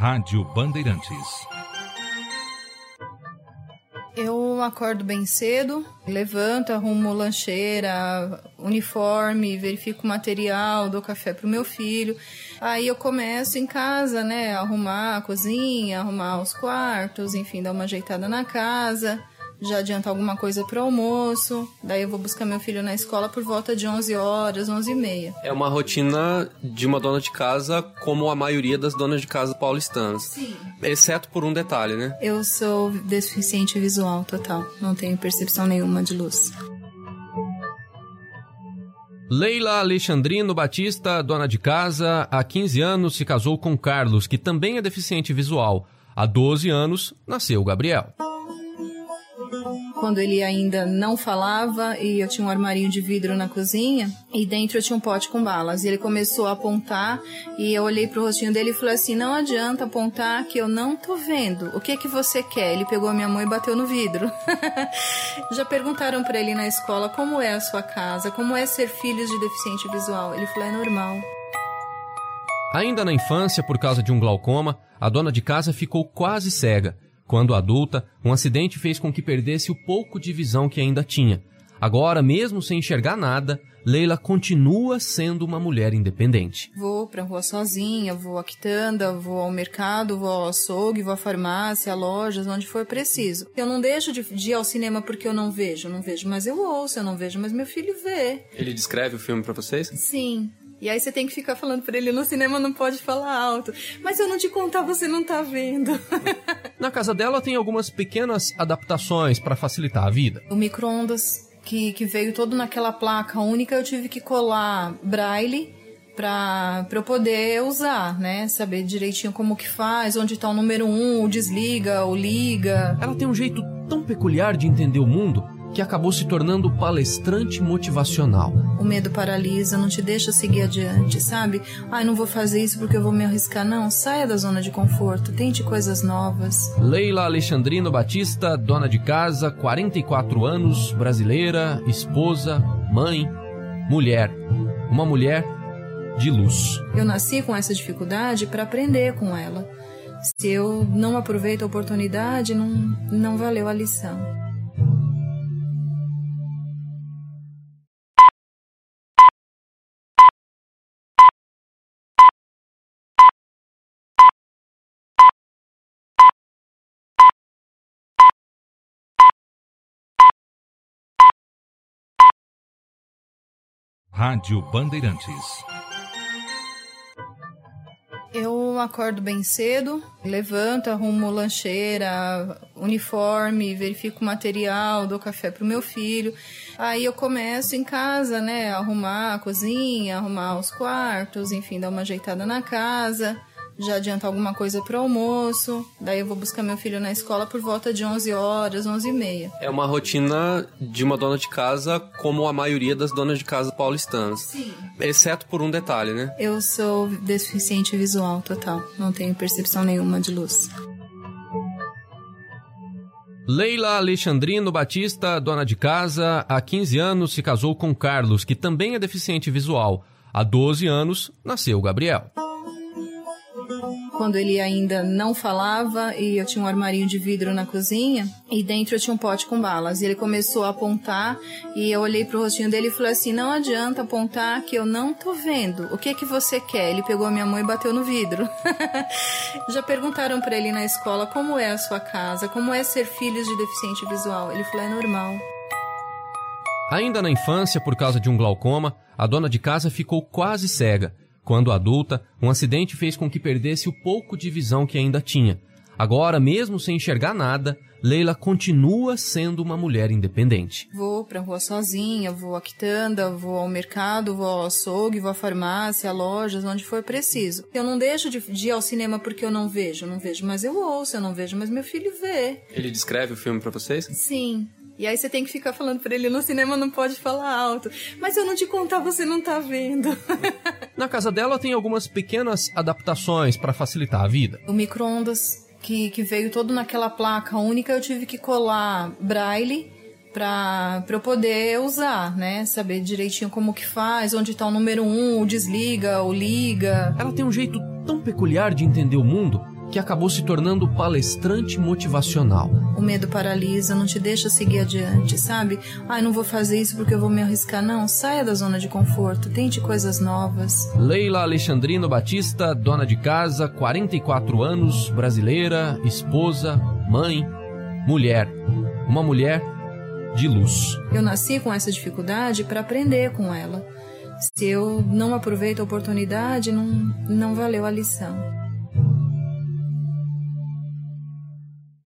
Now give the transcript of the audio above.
Rádio Bandeirantes. Eu acordo bem cedo, levanto, arrumo lancheira, uniforme, verifico o material, dou café pro meu filho. Aí eu começo em casa, né, arrumar a cozinha, arrumar os quartos, enfim, dar uma ajeitada na casa já adianta alguma coisa para o almoço. Daí eu vou buscar meu filho na escola por volta de 11 horas, 11 e meia. É uma rotina de uma dona de casa como a maioria das donas de casa paulistanas. Sim. Exceto por um detalhe, né? Eu sou deficiente visual total. Não tenho percepção nenhuma de luz. Leila Alexandrino Batista, dona de casa, há 15 anos se casou com Carlos, que também é deficiente visual. Há 12 anos nasceu Gabriel quando ele ainda não falava e eu tinha um armarinho de vidro na cozinha e dentro eu tinha um pote com balas. E ele começou a apontar e eu olhei pro rostinho dele e falei assim: "Não adianta apontar que eu não tô vendo. O que que você quer?" Ele pegou a minha mão e bateu no vidro. Já perguntaram para ele na escola como é a sua casa, como é ser filhos de deficiente visual. Ele falou: "É normal." Ainda na infância, por causa de um glaucoma, a dona de casa ficou quase cega quando adulta, um acidente fez com que perdesse o pouco de visão que ainda tinha. Agora, mesmo sem enxergar nada, Leila continua sendo uma mulher independente. Vou pra rua sozinha, vou à quitanda, vou ao mercado, vou ao açougue, vou à farmácia, a lojas, onde for preciso. Eu não deixo de, de ir ao cinema porque eu não vejo, não vejo, mas eu ouço, eu não vejo, mas meu filho vê. Ele descreve o filme para vocês? Sim. E aí você tem que ficar falando para ele no cinema não pode falar alto. Mas eu não te contar, você não tá vendo. Na casa dela tem algumas pequenas adaptações para facilitar a vida. O micro-ondas que, que veio todo naquela placa única, eu tive que colar braille para eu poder usar, né? Saber direitinho como que faz, onde tá o número um, o desliga, o liga. Ela tem um jeito tão peculiar de entender o mundo que acabou se tornando palestrante motivacional. O medo paralisa, não te deixa seguir adiante, sabe? Ai, não vou fazer isso porque eu vou me arriscar. Não, saia da zona de conforto, tente coisas novas. Leila Alexandrino Batista, dona de casa, 44 anos, brasileira, esposa, mãe, mulher. Uma mulher de luz. Eu nasci com essa dificuldade para aprender com ela. Se eu não aproveito a oportunidade, não, não valeu a lição. Rádio Bandeirantes. Eu acordo bem cedo, levanto, arrumo lancheira, uniforme, verifico o material, dou café pro meu filho. Aí eu começo em casa, né, arrumar a cozinha, arrumar os quartos, enfim, dar uma ajeitada na casa já adianta alguma coisa para o almoço. Daí eu vou buscar meu filho na escola por volta de 11 horas, 11 e meia. É uma rotina de uma dona de casa como a maioria das donas de casa paulistanas. Sim. Exceto por um detalhe, né? Eu sou deficiente visual total. Não tenho percepção nenhuma de luz. Leila Alexandrino Batista, dona de casa, há 15 anos se casou com Carlos, que também é deficiente visual. Há 12 anos nasceu Gabriel quando ele ainda não falava e eu tinha um armarinho de vidro na cozinha e dentro eu tinha um pote com balas. E ele começou a apontar e eu olhei pro rostinho dele e falei assim: "Não adianta apontar que eu não tô vendo. O que que você quer?" Ele pegou a minha mão e bateu no vidro. Já perguntaram para ele na escola como é a sua casa, como é ser filhos de deficiente visual. Ele falou: "É normal." Ainda na infância, por causa de um glaucoma, a dona de casa ficou quase cega quando adulta, um acidente fez com que perdesse o pouco de visão que ainda tinha. Agora, mesmo sem enxergar nada, Leila continua sendo uma mulher independente. Vou pra rua sozinha, vou à quitanda, vou ao mercado, vou ao açougue, vou à farmácia, a lojas, onde for preciso. Eu não deixo de, de ir ao cinema porque eu não vejo, não vejo, mas eu ouço, eu não vejo, mas meu filho vê. Ele descreve o filme para vocês? Sim. E aí você tem que ficar falando para ele no cinema não pode falar alto. Mas eu não te contar, você não tá vendo. Na casa dela tem algumas pequenas adaptações para facilitar a vida. O micro-ondas que, que veio todo naquela placa única, eu tive que colar braille para eu poder usar, né? Saber direitinho como que faz, onde tá o número um, o desliga, o liga. Ela tem um jeito tão peculiar de entender o mundo que acabou se tornando palestrante motivacional. O medo paralisa, não te deixa seguir adiante, sabe? Ai, não vou fazer isso porque eu vou me arriscar. Não, saia da zona de conforto, tente coisas novas. Leila Alexandrino Batista, dona de casa, 44 anos, brasileira, esposa, mãe, mulher. Uma mulher de luz. Eu nasci com essa dificuldade para aprender com ela. Se eu não aproveito a oportunidade, não, não valeu a lição.